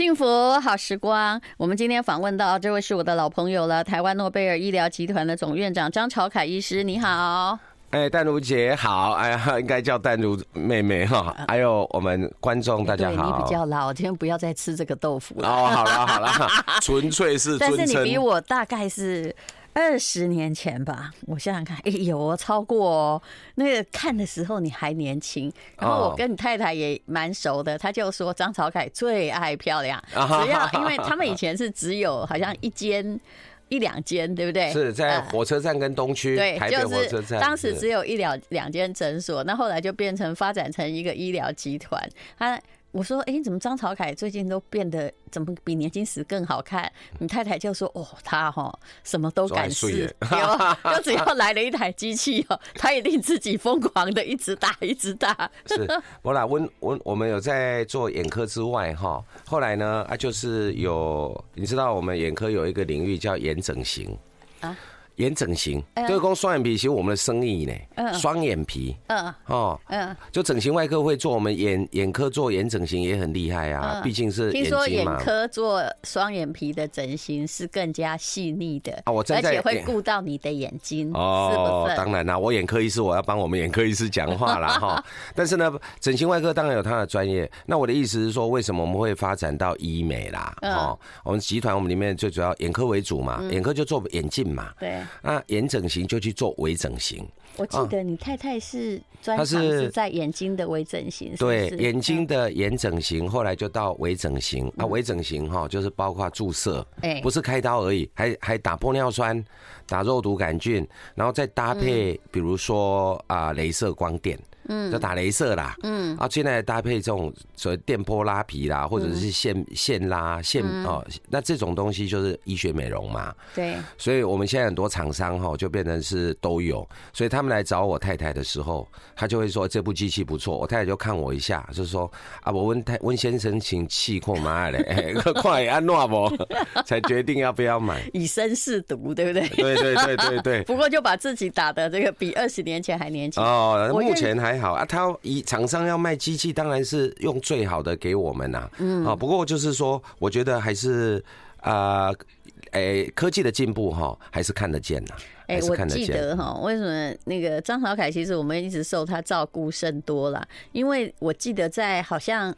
幸福好时光，我们今天访问到这位是我的老朋友了，台湾诺贝尔医疗集团的总院长张朝凯医师，你好。哎，淡如姐好，哎呀，应该叫淡如妹妹哈。还有我们观众大家好。你比较老，今天不要再吃这个豆腐了。哦，好了好了，纯粹是。但是你比我大概是二十年前吧，我想想看，哎，有超过哦。那个看的时候你还年轻，然后我跟你太太也蛮熟的，他就说张朝凯最爱漂亮，只要因为他们以前是只有好像一间。一两间，对不对？是在火车站跟东区，对，台北火车站。当时只有一两两间诊所，那后来就变成发展成一个医疗集团。他。我说：“哎，怎么张朝凯最近都变得怎么比年轻时更好看？”你太太就说：“哦，他哈什么都敢试，就只要来了一台机器哦，他一定自己疯狂的一直打，一直打。”是，我啦，我我我们有在做眼科之外哈，后来呢啊，就是有你知道我们眼科有一个领域叫眼整形啊。眼整形，就是光双眼皮，其实我们的生意呢，双眼皮，嗯，哦，嗯，就整形外科会做，我们眼眼科做眼整形也很厉害啊，毕竟是听说眼科做双眼皮的整形是更加细腻的啊，我而且会顾到你的眼睛哦，当然啦，我眼科医师我要帮我们眼科医师讲话啦 哈，但是呢，整形外科当然有他的专业，那我的意思是说，为什么我们会发展到医美啦？哦，我们集团我们里面最主要眼科为主嘛，眼科就做眼镜嘛，对。那眼整形就去做微整形。我记得你太太是专长是在眼睛的微整形，对，眼睛的眼整形，后来就到微整形。啊，微整形哈，就是包括注射，哎，不是开刀而已，还还打玻尿酸、打肉毒杆菌，然后再搭配，比如说啊，镭射光电。嗯，就打镭射啦，嗯，啊，现在搭配这种所谓电波拉皮啦，或者是线线拉线哦，那这种东西就是医学美容嘛。对，所以我们现在很多厂商哈，就变成是都有，所以他们来找我太太的时候，他就会说这部机器不错，我太太就看我一下，就是说啊，我温太温先生请气控妈嘞，快安诺不，才决定要不要买，以身试毒，对不对？对对对对对。不过就把自己打的这个比二十年前还年轻。哦，目前还。好啊，他以厂商要卖机器，当然是用最好的给我们呐。嗯，啊，不过就是说，我觉得还是啊，诶，科技的进步哈，还是看得见呐。哎，我记得哈，为什么那个张小凯，其实我们一直受他照顾甚多啦，因为我记得在好像。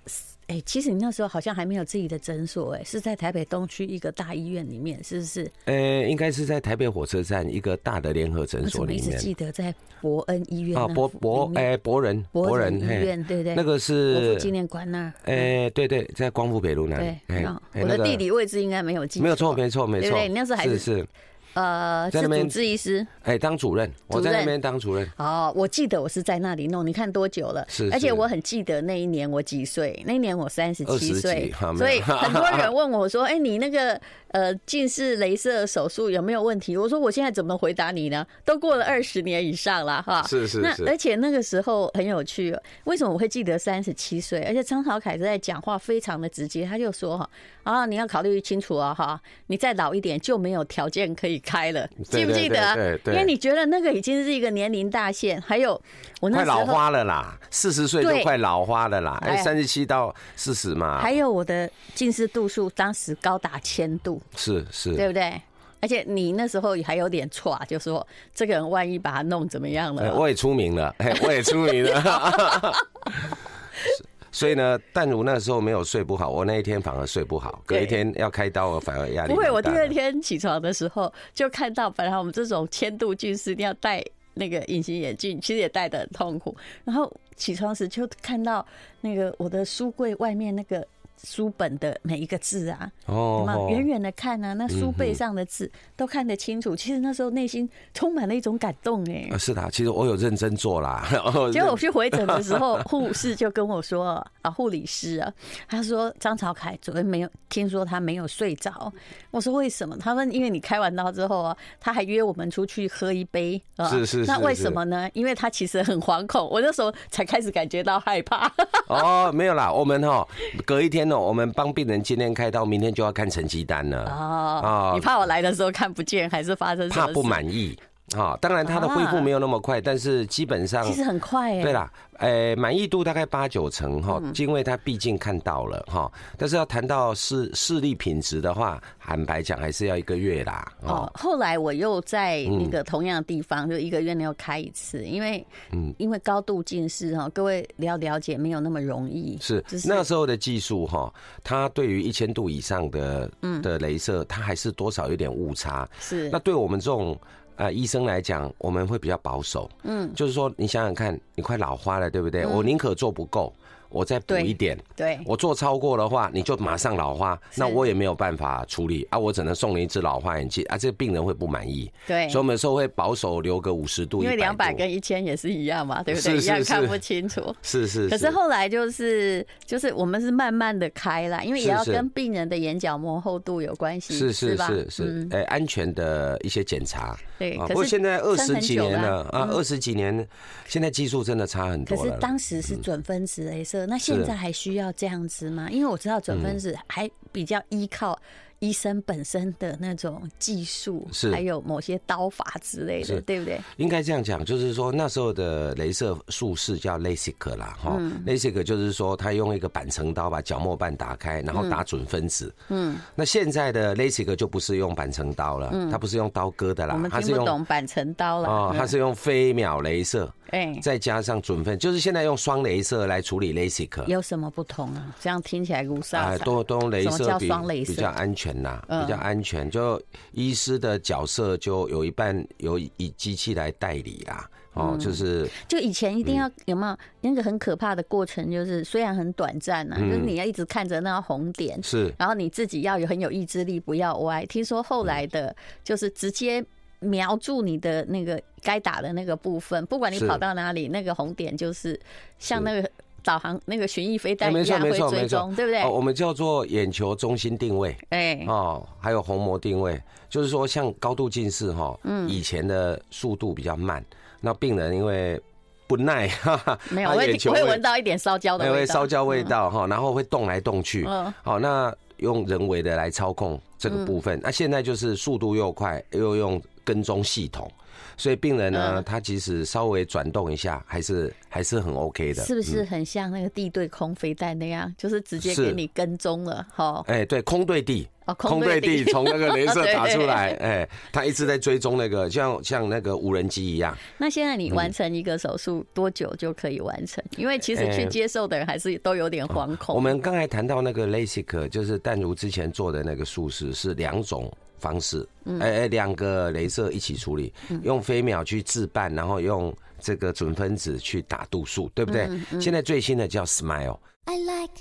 哎、欸，其实你那时候好像还没有自己的诊所，哎，是在台北东区一个大医院里面，是不是？呃、欸，应该是在台北火车站一个大的联合诊所里面。我一直记得在伯恩医院啊，伯伯哎，伯仁伯仁医院，对对，那个是纪念馆那儿。哎、欸，对对，在光复北路那里。对，欸、我的地理位置应该没有记错，没有错，没错，没错。对，你那时候还是是。呃，是主治医师，哎，当主任，我在那边当主任。哦，我记得我是在那里弄，你看多久了？是，而且我很记得那一年我几岁？那一年我三十七岁，所以 很多人问我说：“哎，你那个呃近视雷射手术有没有问题？”我说：“我现在怎么回答你呢？都过了二十年以上了，哈。”是是。那而且那个时候很有趣，为什么我会记得三十七岁？而且张朝凯在讲话非常的直接，他就说：“哈啊，你要考虑清楚啊，哈，你再老一点就没有条件可以。”开了，记不记得？对对，因为你觉得那个已经是一个年龄大限，还有我那时候快老花了啦，四十岁都快老花了啦，哎，三十七到四十嘛。还有我的近视度数当时高达千度，是是，对不对？而且你那时候还有点错，就说这个人万一把他弄怎么样了？我也出名了，我也出名了。所以呢，但如那时候没有睡不好，我那一天反而睡不好，隔一天要开刀，我反而压力不会。我第二天起床的时候就看到，本来我们这种千度近视一定要戴那个隐形眼镜，其实也戴的很痛苦。然后起床时就看到那个我的书柜外面那个。书本的每一个字啊，哦，远远的看啊，那书背上的字都看得清楚。其实那时候内心充满了一种感动，哎，是的，其实我有认真做啦。结果我去回诊的时候，护士就跟我说啊，护理师啊，他说张朝凯昨天没有听说他没有睡着。我说为什么？他说因为你开完刀之后啊，他还约我们出去喝一杯啊。是是是。那为什么呢？因为他其实很惶恐。我那时候才开始感觉到害怕。哦，没有啦，我们哈隔一天。我们帮病人今天开刀，明天就要看成绩单了。哦，你怕我来的时候看不见，还是发生？怕不满意。啊，当然它的恢复没有那么快，但是基本上其实很快哎。对啦，诶，满意度大概八九成哈，因为它毕竟看到了哈。但是要谈到视视力品质的话，坦白讲还是要一个月啦。哦，后来我又在那个同样的地方，就一个月内要开一次，因为嗯，因为高度近视哈，各位了了解没有那么容易。是，那时候的技术哈，它对于一千度以上的嗯的镭射，它还是多少有点误差。是，那对我们这种。啊，医生来讲，我们会比较保守。嗯，就是说，你想想看，你快老花了，对不对？我宁可做不够。我再补一点，对，我做超过的话，你就马上老花，那我也没有办法处理啊，我只能送你一只老花眼镜啊，这个病人会不满意，对，所以我们有时候会保守留个五十度，因为两百跟一千也是一样嘛，对不对？一样看不清楚，是是。可是后来就是就是我们是慢慢的开啦，因为也要跟病人的眼角膜厚度有关系，是是是是，哎，安全的一些检查，对。不过现在二十几年了啊，二十几年，现在技术真的差很多了。可是当时是准分子镭射。那现在还需要这样子吗？因为我知道准分子还比较依靠医生本身的那种技术，是还有某些刀法之类的，对不对？应该这样讲，就是说那时候的镭射术式叫 LASIK 啦，哈，LASIK 就是说他用一个板层刀把角膜瓣打开，然后打准分子。嗯，那现在的 LASIK 就不是用板层刀了，它不是用刀割的啦，它是用板层刀了，哦，它是用飞秒镭射。哎，再加上准分，就是现在用双镭射来处理 LASIK，有什么不同啊？这样听起来如啥？哎，都都用镭射比比较安全呐，比较安全。就医师的角色就有一半由以机器来代理啦。哦，就是就以前一定要有没有那个很可怕的过程？就是虽然很短暂呐，就是你要一直看着那个红点，是，然后你自己要有很有意志力，不要歪。听说后来的，就是直接。瞄住你的那个该打的那个部分，不管你跑到哪里，那个红点就是像那个导航那个巡弋飞弹一样会追踪，对不对？哦我们叫做眼球中心定位，哎，哦，还有虹膜定位，就是说像高度近视哈，嗯，以前的速度比较慢，那病人因为不耐，哈哈，没有，我会我会闻到一点烧焦的味道，会烧焦味道哈，然后会动来动去，嗯，好，那用人为的来操控这个部分，那现在就是速度又快，又用。跟踪系统，所以病人呢，他其实稍微转动一下，还是还是很 OK 的。是不是很像那个地对空飞弹那样，就是直接给你跟踪了？哈，哎，对，空对地，空对地，从那个镭射打出来，哎，他一直在追踪那个，像像那个无人机一样。那现在你完成一个手术多久就可以完成？因为其实去接受的人还是都有点惶恐。我们刚才谈到那个 LASIK，就是淡如之前做的那个术式是两种。方式，哎哎，两个镭射一起处理，用飞秒去置办，然后用这个准分子去打度数，对不对？现在最新的叫 Smile。I like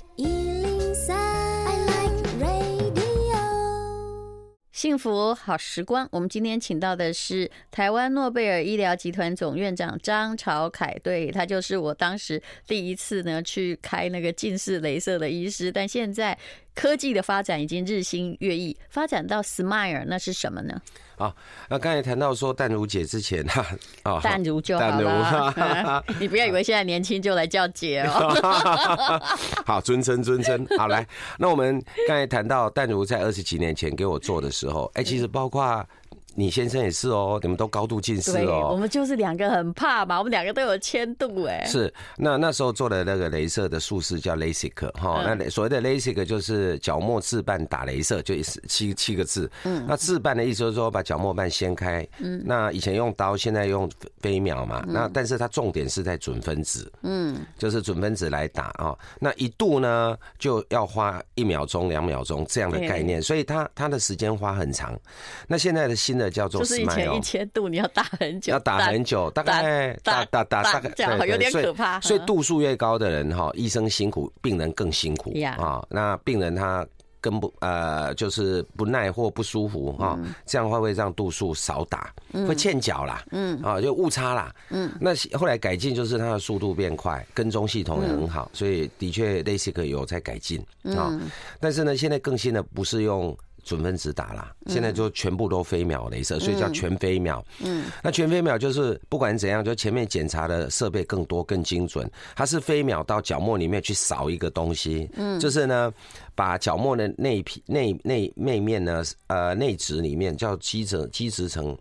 幸福好时光，我们今天请到的是台湾诺贝尔医疗集团总院长张朝凯，对，他就是我当时第一次呢去开那个近视雷射的医师，但现在科技的发展已经日新月异，发展到 Smile，那是什么呢？好，那刚才谈到说淡如姐之前哈，啊，淡如就好了，你不要以为现在年轻就来叫姐哦。好，尊称尊称，好来，那我们刚才谈到淡如在二十几年前给我做的时候，哎，其实包括。你先生也是哦，你们都高度近视哦。我们就是两个很怕嘛，我们两个都有千度哎。是，那那时候做的那个镭射的术式叫 LASIK 哈，那所谓的 LASIK 就是角膜置办打镭射，就七七个字。嗯。那置办的意思就是说把角膜瓣掀开。嗯。那以前用刀，现在用飞秒嘛。那但是它重点是在准分子。嗯。就是准分子来打啊。那一度呢就要花一秒钟、两秒钟这样的概念，所以它它的时间花很长。那现在的新的。叫做就是以前一千度你要打很久，要打很久，大概打打打大概这样有点可怕。所以度数越高的人哈，医生辛苦，病人更辛苦啊。那病人他跟不呃就是不耐或不舒服哈，这样会会让度数少打，会欠脚啦，嗯啊就误差啦，嗯。那后来改进就是它的速度变快，跟踪系统也很好，所以的确 LASIK 有在改进啊。但是呢，现在更新的不是用。准分子打啦，现在就全部都飞秒镭射，所以叫全飞秒。嗯，那全飞秒就是不管怎样，就前面检查的设备更多、更精准。它是飞秒到角膜里面去扫一个东西，嗯，就是呢，把角膜的内皮内内内面呢，呃，内质里面叫基质基质层。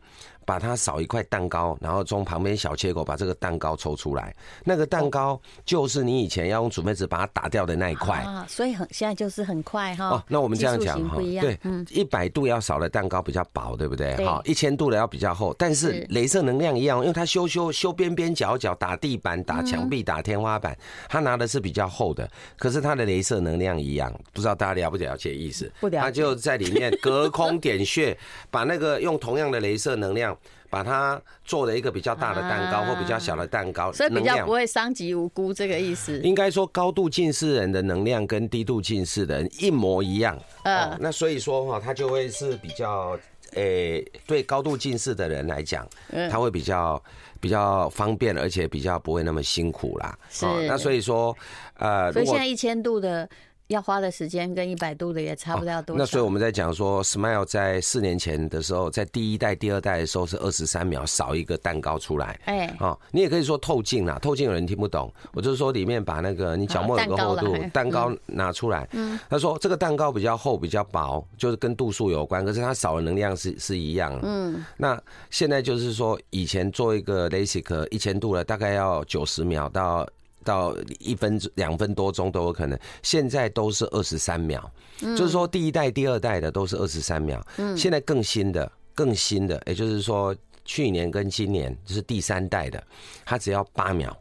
把它扫一块蛋糕，然后从旁边小切口把这个蛋糕抽出来，那个蛋糕就是你以前要用煮面纸把它打掉的那一块啊，所以很现在就是很快哈。哦，那我们这样讲哈，对，一百度要扫的蛋糕比较薄，对不对？好，一千度的要比较厚，但是镭射能量一样，因为它修修修边边角角，打地板、打墙壁、打天花板，它拿的是比较厚的，可是它的镭射能量一样，不知道大家了不了解意思？不了解。它就在里面隔空点穴，把那个用同样的镭射能量。把它做了一个比较大的蛋糕或比较小的蛋糕，所以比较不会伤及无辜，这个意思。应该说高度近视人的能量跟低度近视的人一模一样。呃，那所以说哈，它就会是比较诶，对高度近视的人来讲，他会比较比较方便，而且比较不会那么辛苦啦。是。那所以说，呃，所以现在一千度的。要花的时间跟一百度的也差不了多少。那所以我们在讲说，Smile 在四年前的时候，在第一代、第二代的时候是二十三秒扫一个蛋糕出来。哎，哦，你也可以说透镜啦，透镜有人听不懂，我就是说里面把那个你角膜有个厚度，蛋糕拿出来。嗯，他说这个蛋糕比较厚、比较薄，就是跟度数有关，可是它扫的能量是是一样。嗯，那现在就是说，以前做一个 LASIK 一千度了，大概要九十秒到。到一分两分多钟都有可能，现在都是二十三秒，就是说第一代、第二代的都是二十三秒，现在更新的、更新的，也就是说去年跟今年就是第三代的，它只要八秒。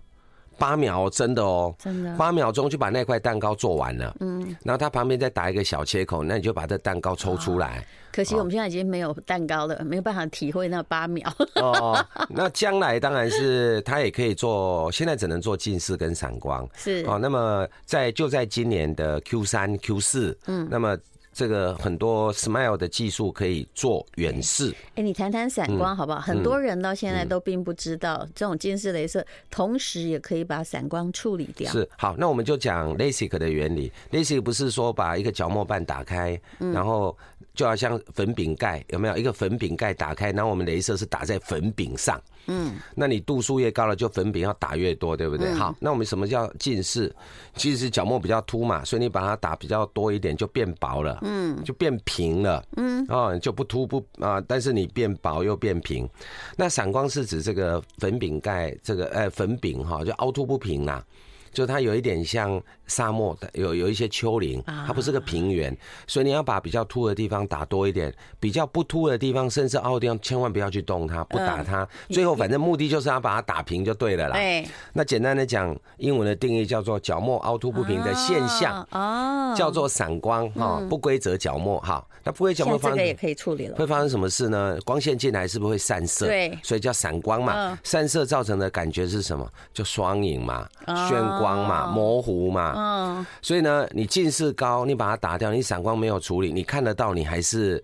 八秒，真的哦，真的，八秒钟就把那块蛋糕做完了。嗯，然后它旁边再打一个小切口，那你就把这蛋糕抽出来。可惜我们现在已经没有蛋糕了，没有办法体会那八秒。哦，那将来当然是它也可以做，现在只能做近视跟散光。是哦，那么在就在今年的 Q 三、Q 四，嗯，那么。这个很多 Smile 的技术可以做远视。哎，你谈谈散光好不好？嗯、很多人到现在都并不知道，这种近视雷射同时也可以把散光处理掉。是，好，那我们就讲 LASIK 的原理。LASIK 不是说把一个角膜瓣打开，然后就好像粉饼盖，有没有一个粉饼盖打开？然后我们雷射是打在粉饼上。嗯，那你度数越高了，就粉饼要打越多，对不对？好，那我们什么叫近视？其实角膜比较凸嘛，所以你把它打比较多一点，就变薄了，嗯，就变平了，嗯，哦，就不凸不啊，但是你变薄又变平。那散光是指这个粉饼盖，这个呃粉饼哈，就凹凸不平啦。就它有一点像沙漠的，有有一些丘陵，它不是个平原，所以你要把比较凸的地方打多一点，比较不凸的地方，甚至凹的地方，千万不要去动它，不打它。最后反正目的就是要把它打平就对了啦。对。那简单的讲，英文的定义叫做角膜凹凸不平的现象，哦，叫做散光哈，不规则角膜哈。那不规则角膜方这个也可以处理了。会发生什么事呢？光线进来是不是会散射？对。所以叫散光嘛。散射造成的感觉是什么？就双影嘛，眩。光嘛，模糊嘛，嗯，所以呢，你近视高，你把它打掉，你散光没有处理，你看得到，你还是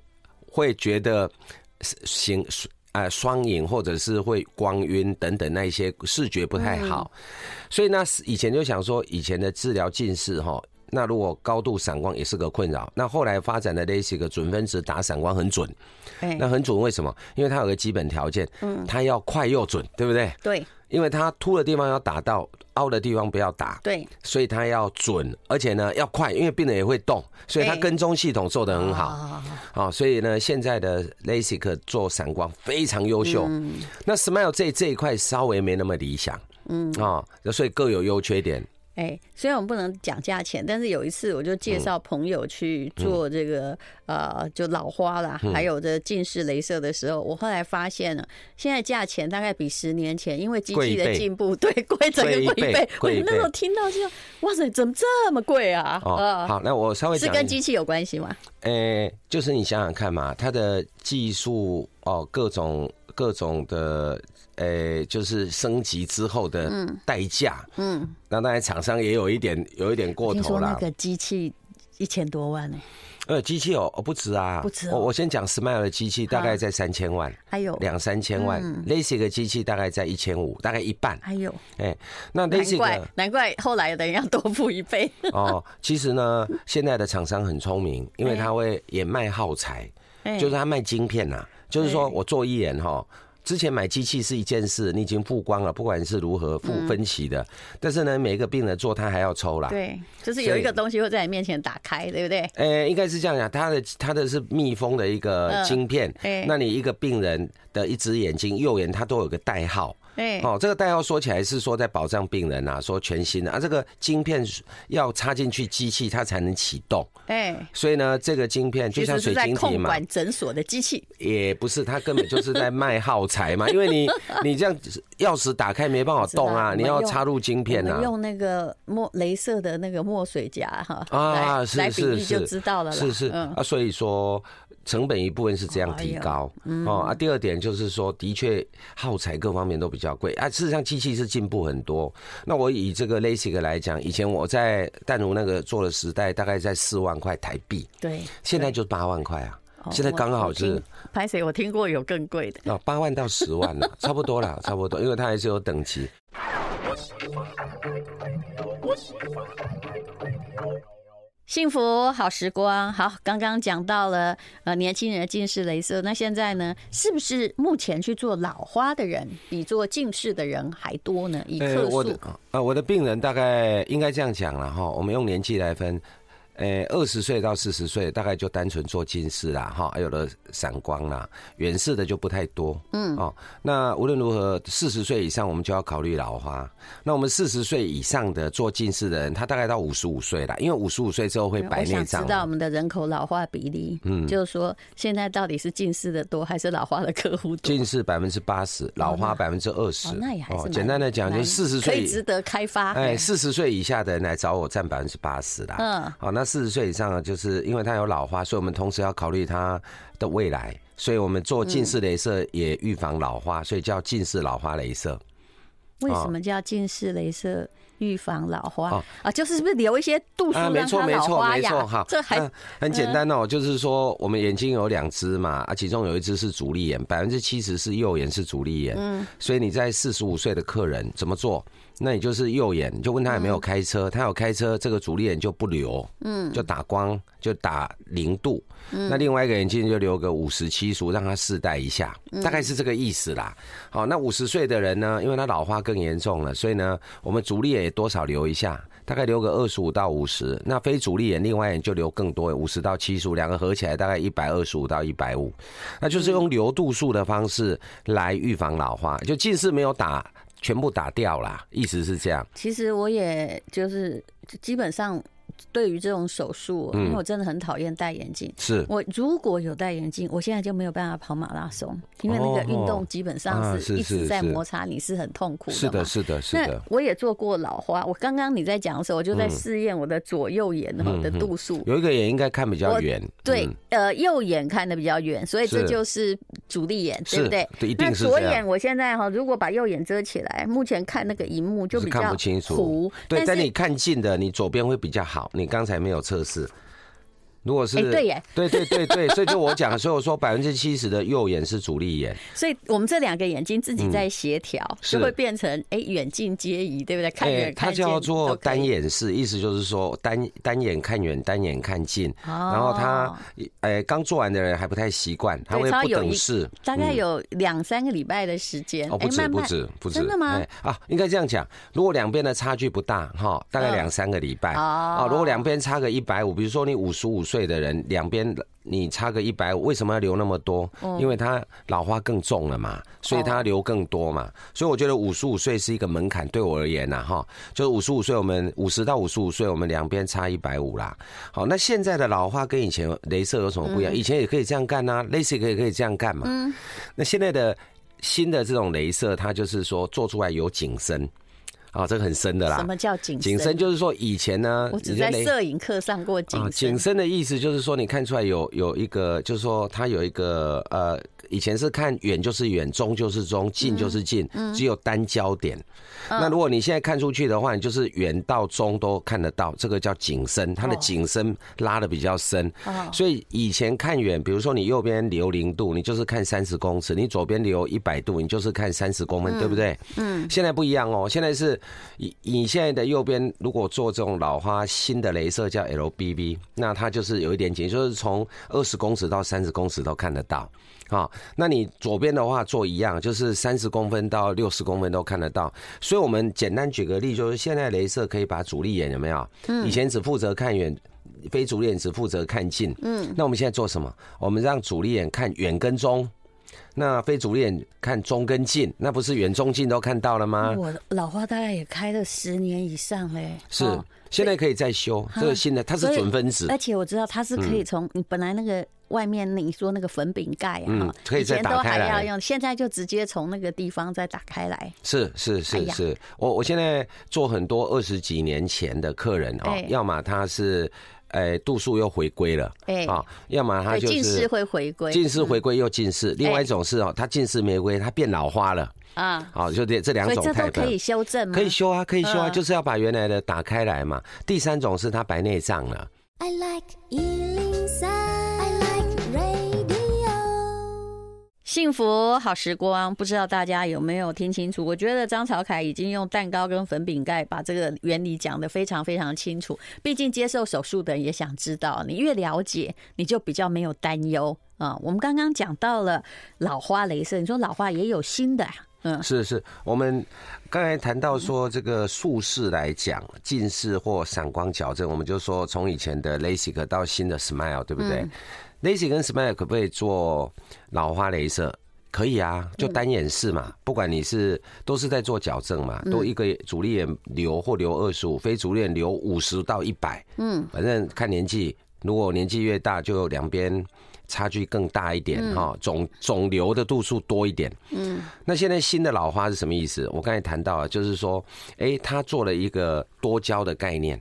会觉得行啊双影，或者是会光晕等等那一些视觉不太好。所以呢，以前就想说，以前的治疗近视哈，那如果高度散光也是个困扰。那后来发展的 LASIK 准分子打散光很准，那很准为什么？因为它有个基本条件，嗯，它要快又准，对不对？对。因为它凸的地方要打到，凹的地方不要打。对，所以它要准，而且呢要快，因为病人也会动，所以它跟踪系统做得很好。好，好，所以呢，现在的 LASIK 做散光非常优秀。嗯那 Smile 这这一块稍微没那么理想。嗯，啊，所以各有优缺点。哎，虽然我们不能讲价钱，但是有一次我就介绍朋友去做这个、嗯、呃，就老花啦，还有这近视雷射的时候，我后来发现了，现在价钱大概比十年前，因为机器的进步，对，贵整个贵一倍。我那时候听到就，哇塞，怎么这么贵啊？哦，好，那我稍微讲，是跟机器有关系吗？哎，就是你想想看嘛，它的技术哦，各种各种的。呃、欸，就是升级之后的代价，嗯，那当然厂商也有一点有一点过头了。那个机器一千多万呢？呃，机器哦，哦不止啊，不止。我我先讲 Smile 的机器大概在三千万，还有两三千万。LASIK 的机器大概在一千五，大概一半。还有，哎，那 LASIK 难怪难怪后来的人要多付一倍。哦，其实呢，现在的厂商很聪明，因为他会也卖耗材，就是他卖晶片呐，就是说我做一眼哈。之前买机器是一件事，你已经付光了，不管是如何付分期的，但是呢，每一个病人做他还要抽啦。对，就是有一个东西会在你面前打开，对不对？呃，应该是这样讲，它的它的是密封的一个晶片，那你一个病人的一只眼睛右眼，它都有个代号。哎，哦，这个代号说起来是说在保障病人啊，说全新的啊，这个晶片要插进去机器，它才能启动。哎，所以呢，这个晶片就像水晶体嘛，管诊所的机器。也不是，它根本就是在卖耗材嘛，因为你你这样钥匙打开没办法动啊，你要插入晶片啊，用那个墨镭射的那个墨水夹哈啊，是是是，就知道了，是是啊，所以说。成本一部分是这样提高哦啊，第二点就是说，的确耗材各方面都比较贵啊。事实上，机器是进步很多。那我以这个 LASIK 来讲，以前我在淡如那个做的时代，大概在四万块台币。对，现在就八万块啊。现在刚好是。拍谁？我听过有更贵的哦，八万到十万了，差不多了，差不多，因为它还是有等级。幸福好时光，好，刚刚讲到了呃年轻人的近视雷射，那现在呢，是不是目前去做老花的人比做近视的人还多呢？以克数啊，我的病人大概应该这样讲了哈，我们用年纪来分。诶，二十岁到四十岁，大概就单纯做近视啦，哈，还有的散光啦，远视的就不太多，嗯，哦，那无论如何，四十岁以上我们就要考虑老花。那我们四十岁以上的做近视的人，他大概到五十五岁了，因为五十五岁之后会白内障。我想知道我们的人口老化比例，嗯，就是说现在到底是近视的多还是老花的客户多？近视百分之八十，老花百分之二十。那也还是简单的讲，就是四十岁可以值得开发。哎，四十岁以下的人来找我占百分之八十啦。嗯，好，那。四十岁以上呢，就是因为他有老花，所以我们同时要考虑他的未来，所以我们做近视雷射也预防老花，所以叫近视老花雷射。为什么叫近视雷射预防老花？啊，就是是不是留一些度数让他老花呀？哈，这还很简单哦，就是说我们眼睛有两只嘛，啊，其中有一只是主力眼，百分之七十是右眼是主力眼，嗯，所以你在四十五岁的客人怎么做？那你就是右眼，你就问他有没有开车，他有开车，这个主力眼就不留，嗯，就打光，就打零度，嗯，那另外一个眼镜就留个五十七十，让他试戴一下，大概是这个意思啦。好，那五十岁的人呢，因为他老花更严重了，所以呢，我们主力眼也多少留一下，大概留个二十五到五十，那非主力眼另外眼就留更多，五十到七十五，两个合起来大概一百二十五到一百五，那就是用留度数的方式来预防老花，就近视没有打。全部打掉啦，意思是这样。其实我也就是基本上。对于这种手术，因为我真的很讨厌戴眼镜。是，我如果有戴眼镜，我现在就没有办法跑马拉松，因为那个运动基本上是一直在摩擦，你是很痛苦的。是的，是的，是的。那我也做过老花，我刚刚你在讲的时候，我就在试验我的左右眼的度数。有一个眼应该看比较远。对，呃，右眼看的比较远，所以这就是主力眼，对不对？那左眼我现在哈，如果把右眼遮起来，目前看那个荧幕就比较看不清楚。对，在你看近的，你左边会比较好。你刚才没有测试。如果是对耶，对对对对，所以就我讲，所以我说百分之七十的右眼是主力眼，所以我们这两个眼睛自己在协调，就会变成哎远近皆宜，对不对？看远看，它叫做单眼视，意思就是说单单眼看远，单眼看近。然后他哎刚做完的人还不太习惯，他会不等式，大概有两三个礼拜的时间。哦，不止不止不止，真的吗？啊，应该这样讲，如果两边的差距不大哈，大概两三个礼拜啊。如果两边差个一百五，比如说你五十五岁。岁的人两边你差个一百五，为什么要留那么多？因为他老花更重了嘛，所以他留更多嘛。所以我觉得五十五岁是一个门槛，对我而言呐，哈，就是五十五岁，我们五十到五十五岁，我们两边差一百五啦。好，那现在的老花跟以前镭射有什么不一样？以前也可以这样干呐，LASIK 可以可以这样干嘛？嗯，那现在的新的这种镭射，它就是说做出来有景深。啊，这个很深的啦。什么叫景深？景深就是说以前呢，我只在摄影课上过景深。景深的意思就是说，你看出来有有一个，就是说它有一个呃，以前是看远就是远，中就是中，近就是近，只有单焦点。那如果你现在看出去的话，你就是远到中都看得到，这个叫景深，它的景深拉的比较深。所以以前看远，比如说你右边留零度，你就是看三十公尺；你左边留一百度，你就是看三十公分，对不对？嗯。现在不一样哦，现在是。你你现在的右边如果做这种老花新的镭射叫 LBB，那它就是有一点紧，就是从二十公尺到三十公尺都看得到。好，那你左边的话做一样，就是三十公分到六十公分都看得到。所以我们简单举个例，就是现在镭射可以把主力眼有没有？嗯以前只负责看远，非主力眼只负责看近。嗯，那我们现在做什么？我们让主力眼看远跟中。那非主力看中跟近，那不是远中近都看到了吗？我老花大概也开了十年以上嘞。是，现在可以再修这个新的，它是准分子。而且我知道它是可以从你本来那个外面你说那个粉饼盖啊，可以再打开来用，现在就直接从那个地方再打开来。是是是是，我我现在做很多二十几年前的客人哦，要么他是。哎，度数又回归了，哎啊，要么他就是近视会回归，近视回归又近视。另外一种是哦，他近视没归，他变老花了啊。好，就这这两种态度。可以修正吗？可以修啊，可以修啊，就是要把原来的打开来嘛。第三种是他白内障了。I like 幸福好时光，不知道大家有没有听清楚？我觉得张朝凯已经用蛋糕跟粉饼盖把这个原理讲得非常非常清楚。毕竟接受手术的人也想知道，你越了解，你就比较没有担忧啊。我们刚刚讲到了老花镭射，你说老花也有新的啊？嗯，是是，我们刚才谈到说这个术式来讲，近视或散光矫正，我们就说从以前的 LASIK 到新的 SMILE，对不对？嗯 LASIK 跟 SMILE 可不可以做老花镭射？可以啊，就单眼视嘛。不管你是都是在做矫正嘛，都一个主力眼留或留二十五，非主力眼留五十到一百。嗯，反正看年纪，如果年纪越大，就两边差距更大一点哈，总肿瘤的度数多一点。嗯，那现在新的老花是什么意思？我刚才谈到了，就是说，哎，他做了一个多焦的概念。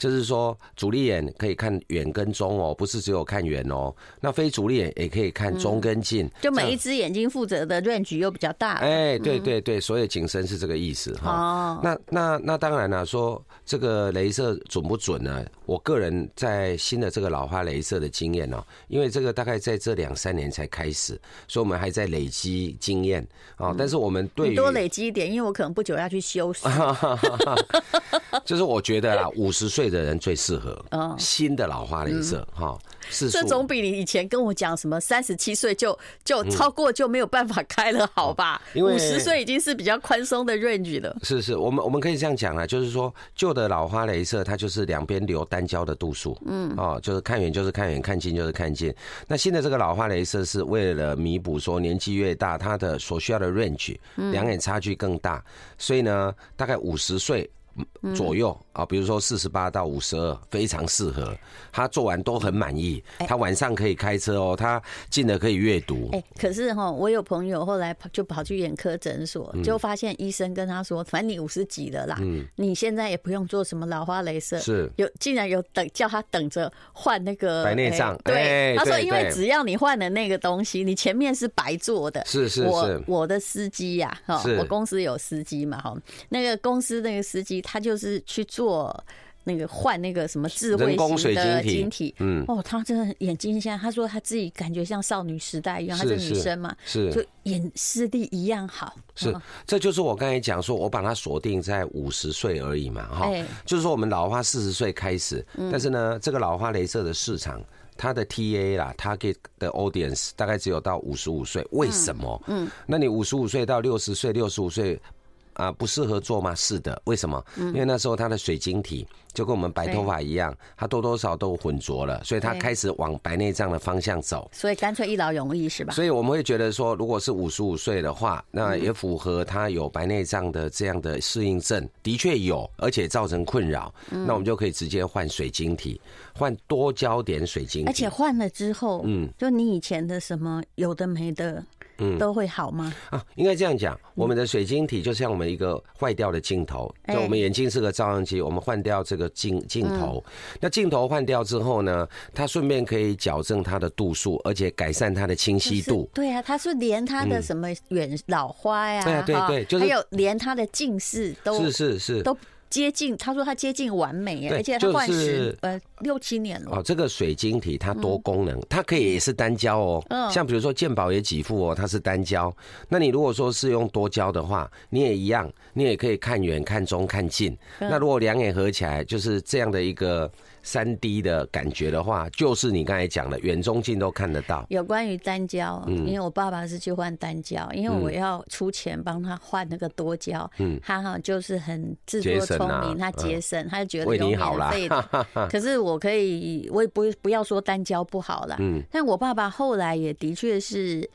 就是说，主力眼可以看远跟中哦，不是只有看远哦。那非主力眼也可以看中跟近，就每一只眼睛负责的 range 又比较大。哎，对对对，所以景深是这个意思哈。哦。那那那当然了，说这个镭射准不准呢？我个人在新的这个老花镭射的经验哦，因为这个大概在这两三年才开始，所以我们还在累积经验啊。但是我们对多累积一点，因为我可能不久要去修饰。就是我觉得啊，五十岁的人最适合新的老花镭射哈。是，这总比你以前跟我讲什么三十七岁就就超过就没有办法开了好吧？因为五十岁已经是比较宽松的 range 了。是是，我们我们可以这样讲啊，就是说旧的老花镭射它就是两边留单焦的度数，嗯哦，就是看远就是看远，看近就是看近。那新的这个老花镭射是为了弥补说年纪越大，它的所需要的 range 两眼差距更大，所以呢，大概五十岁。左右啊，比如说四十八到五十二，非常适合。他做完都很满意。他晚上可以开车哦，他近的可以阅读。哎，可是哈，我有朋友后来就跑去眼科诊所，就发现医生跟他说，反正你五十几了啦，嗯你现在也不用做什么老花镭射。是，有竟然有等叫他等着换那个白内障。对，他说因为只要你换了那个东西，你前面是白做的。是是是。我我的司机呀，哈，我公司有司机嘛，哈，那个公司那个司机。他就是去做那个换那个什么智慧型的晶体，嗯，哦，他真的眼睛现在，他说他自己感觉像少女时代一样，她是女生嘛，是，就眼视力一样好。是，这就是我刚才讲说，我把它锁定在五十岁而已嘛，哈，就是说我们老花四十岁开始，但是呢，这个老花镭射的市场，它的 TA 啦，target 的 audience 大概只有到五十五岁，为什么？嗯，那你五十五岁到六十岁，六十五岁。啊，不适合做吗？是的，为什么？因为那时候他的水晶体就跟我们白头发一样，他多多少都混浊了，所以他开始往白内障的方向走。所以干脆一劳永逸是吧？所以我们会觉得说，如果是五十五岁的话，那也符合他有白内障的这样的适应症，的确有，而且造成困扰，那我们就可以直接换水晶体，换多焦点水晶体，而且换了之后，嗯，就你以前的什么有的没的。嗯，都会好吗？啊，应该这样讲，我们的水晶体就像我们一个坏掉的镜头，就我们眼睛是个照相机，我们换掉这个镜镜头，那镜头换掉之后呢，它顺便可以矫正它的度数，而且改善它的清晰度。对啊，它是连它的什么远老花呀，对啊，对对，就是还有连它的近视都是是是。都接近，他说他接近完美，而且他换是呃六七年了。哦，这个水晶体它多功能，它可以也是单焦哦。嗯，像比如说健保也几副哦，它是单焦。那你如果说是用多焦的话，你也一样，你也可以看远、看中、看近。那如果两眼合起来，就是这样的一个。三 D 的感觉的话，就是你刚才讲的远中近都看得到。有关于单焦，嗯，因为我爸爸是去换单焦，因为我要出钱帮他换那个多焦，嗯，他哈就是很自作聪明，他节省，他就觉得有免费的。可是我可以，我也不不要说单焦不好啦，嗯，但我爸爸后来也的确是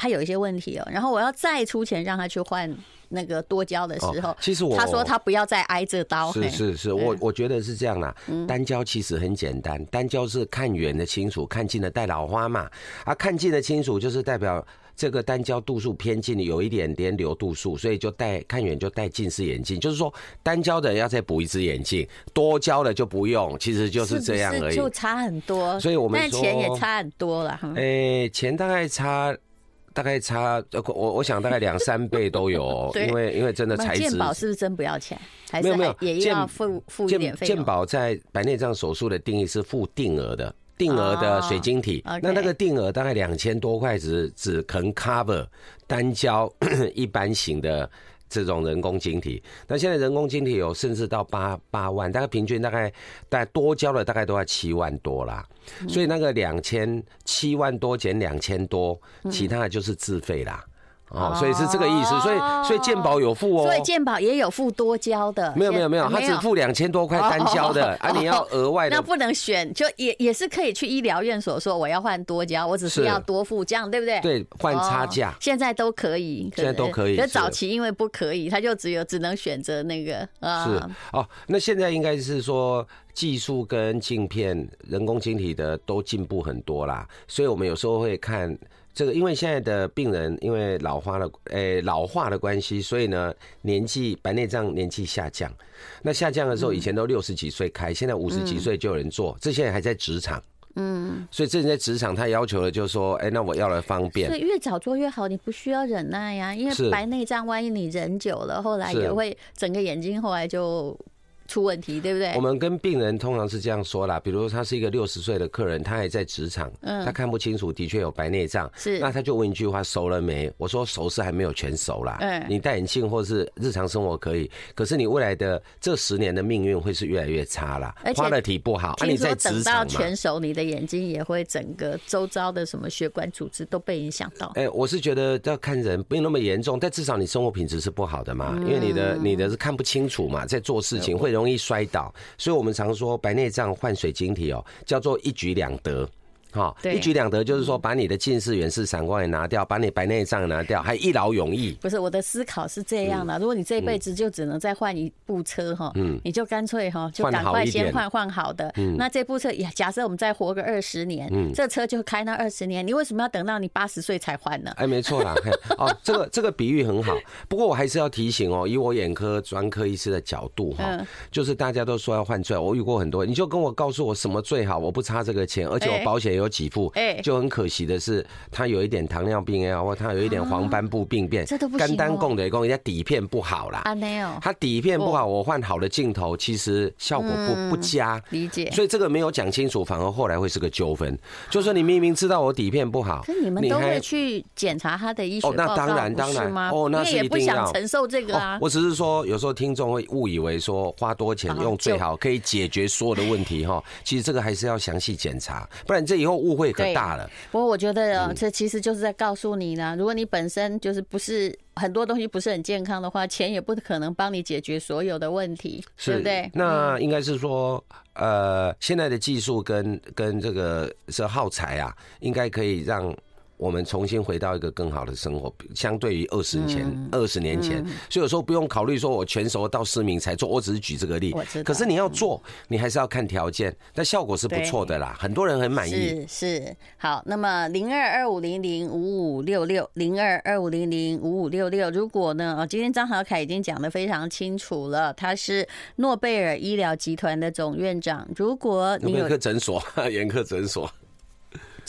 他有一些问题哦，然后我要再出钱让他去换。那个多焦的时候，其实我他说他不要再挨这刀。是是是，我我觉得是这样啦。单焦其实很简单，单焦是看远的清楚，看近的带老花嘛。啊，看近的清楚就是代表这个单焦度数偏近，有一点点流度数，所以就戴看远就戴近视眼镜。就是说单焦的要再补一只眼镜，多焦的就不用，其实就是这样而已。就差很多，所以我们说钱也差很多了哈。哎，钱大概差。大概差我我想大概两三倍都有，因为因为真的材质。鉴宝是不是真不要钱？还是没有没有，也要付付一点费用。健保在白内障手术的定义是付定额的，定额的水晶体。那那个定额大概两千多块，只只肯 cover 单焦 一般型的。这种人工晶体，那现在人工晶体有甚至到八八万，大概平均大概大概多交了大概都要七万多啦，所以那个两千七万多减两千多，其他的就是自费啦。哦，所以是这个意思，所以所以健保有付哦，所以健保也有付多交的，没有没有没有，他只付两千多块单交的 啊，你要额外的，那不能选，就也也是可以去医疗院所说我要换多交，我只是要多付这样，对不对？对，换差价，现在都可以，现在都可以，可早期因为不可以，他就只有只能选择那个啊，是。哦，那现在应该是说技术跟镜片、人工晶体的都进步很多啦，所以我们有时候会看。这个因为现在的病人因为老化的诶、欸、老化的关系，所以呢年纪白内障年纪下降。那下降的时候，以前都六十几岁开，现在五十几岁就有人做。这些人还在职场，嗯，所以这人在职场，他要求的就是说，哎，那我要来方便。所以越早做越好，你不需要忍耐呀，因为白内障万一你忍久了，后来也会整个眼睛后来就。出问题，对不对？我们跟病人通常是这样说啦，比如他是一个六十岁的客人，他还在职场，嗯，他看不清楚，的确有白内障，是，那他就问一句话：熟了没？我说熟是还没有全熟啦，嗯，你戴眼镜或是日常生活可以，可是你未来的这十年的命运会是越来越差啦，而且 quality 不好。听说等到全熟，你的眼睛也会整个周遭的什么血管组织都被影响到。哎，我是觉得要看人，不用那么严重，但至少你生活品质是不好的嘛，因为你的你的是看不清楚嘛，在做事情会容。容易摔倒，所以我们常说白内障换水晶体哦，叫做一举两得。好，一举两得就是说，把你的近视、远视、散光也拿掉，把你白内障拿掉，还一劳永逸。不是我的思考是这样的，如果你这辈子就只能再换一部车哈，嗯，你就干脆哈，就赶快先换换好的。嗯，那这部车也假设我们再活个二十年，嗯，这车就开那二十年，你为什么要等到你八十岁才换呢？哎，没错啦，哦，这个这个比喻很好。不过我还是要提醒哦，以我眼科专科医师的角度哈，就是大家都说要换最好，我遇过很多，你就跟我告诉我什么最好，我不差这个钱，而且我保险有几副。哎，就很可惜的是，他有一点糖尿病啊，或他有一点黄斑部病变，这都不行。肝单供的供，人家底片不好啦。啊，没有。他底片不好，我换好的镜头，其实效果不不佳。理解。所以这个没有讲清楚，反而后来会是个纠纷。就说你明明知道我底片不好，可你们都会去检查他的医学报告，那当然当然吗？哦，那是一定要。你也不想承受这个啊。我只是说，有时候听众会误以为说花多钱用最好可以解决所有的问题哈。其实这个还是要详细检查，不然这以后误会可大了。不过我觉得这其实就是在告诉你呢，如果你本身就是不是很多东西不是很健康的话，钱也不可能帮你解决所有的问题，对不对？那应该是说，呃，现在的技术跟跟这个是耗材啊，应该可以让。我们重新回到一个更好的生活，相对于二十年前、二十年前，所以有时候不用考虑说我全熟到失明才做，我只是举这个例。可是你要做，你还是要看条件，但效果是不错的啦，很多人很满意。是是，好，那么零二二五零零五五六六零二二五零零五五六六，如果呢，哦，今天张好凯已经讲的非常清楚了，他是诺贝尔医疗集团的总院长。如果你有眼科诊所，眼科诊所。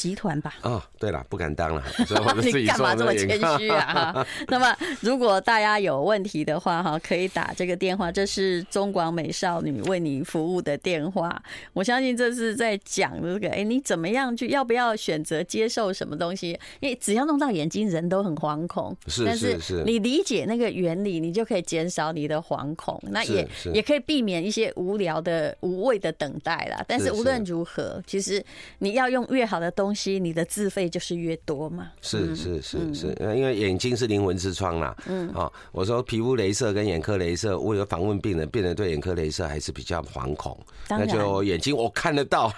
集团吧？哦，对了，不敢当了。你干嘛这么谦虚啊？那么，如果大家有问题的话，哈，可以打这个电话，这是中广美少女为你服务的电话。我相信这是在讲这个，哎，你怎么样去，要不要选择接受什么东西？因为只要弄到眼睛，人都很惶恐。是是是。你理解那个原理，你就可以减少你的惶恐。那也也可以避免一些无聊的、无谓的等待啦。但是无论如何，其实你要用越好的东西，你的自费就是越多嘛。是是是是，因为眼睛是灵魂之窗啦。嗯，啊，我说皮肤镭射跟眼科镭射，我有访问病人，病人对眼科镭射还是比较惶恐。那就眼睛我看得到。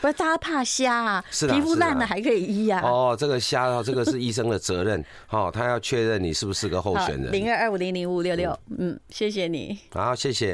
不是大家怕瞎啊？是皮肤烂了还可以医啊。哦，这个瞎啊，这个是医生的责任。哦，他要确认你是不是个候选人。零二二五零零五六六，嗯，谢谢你。好，谢谢。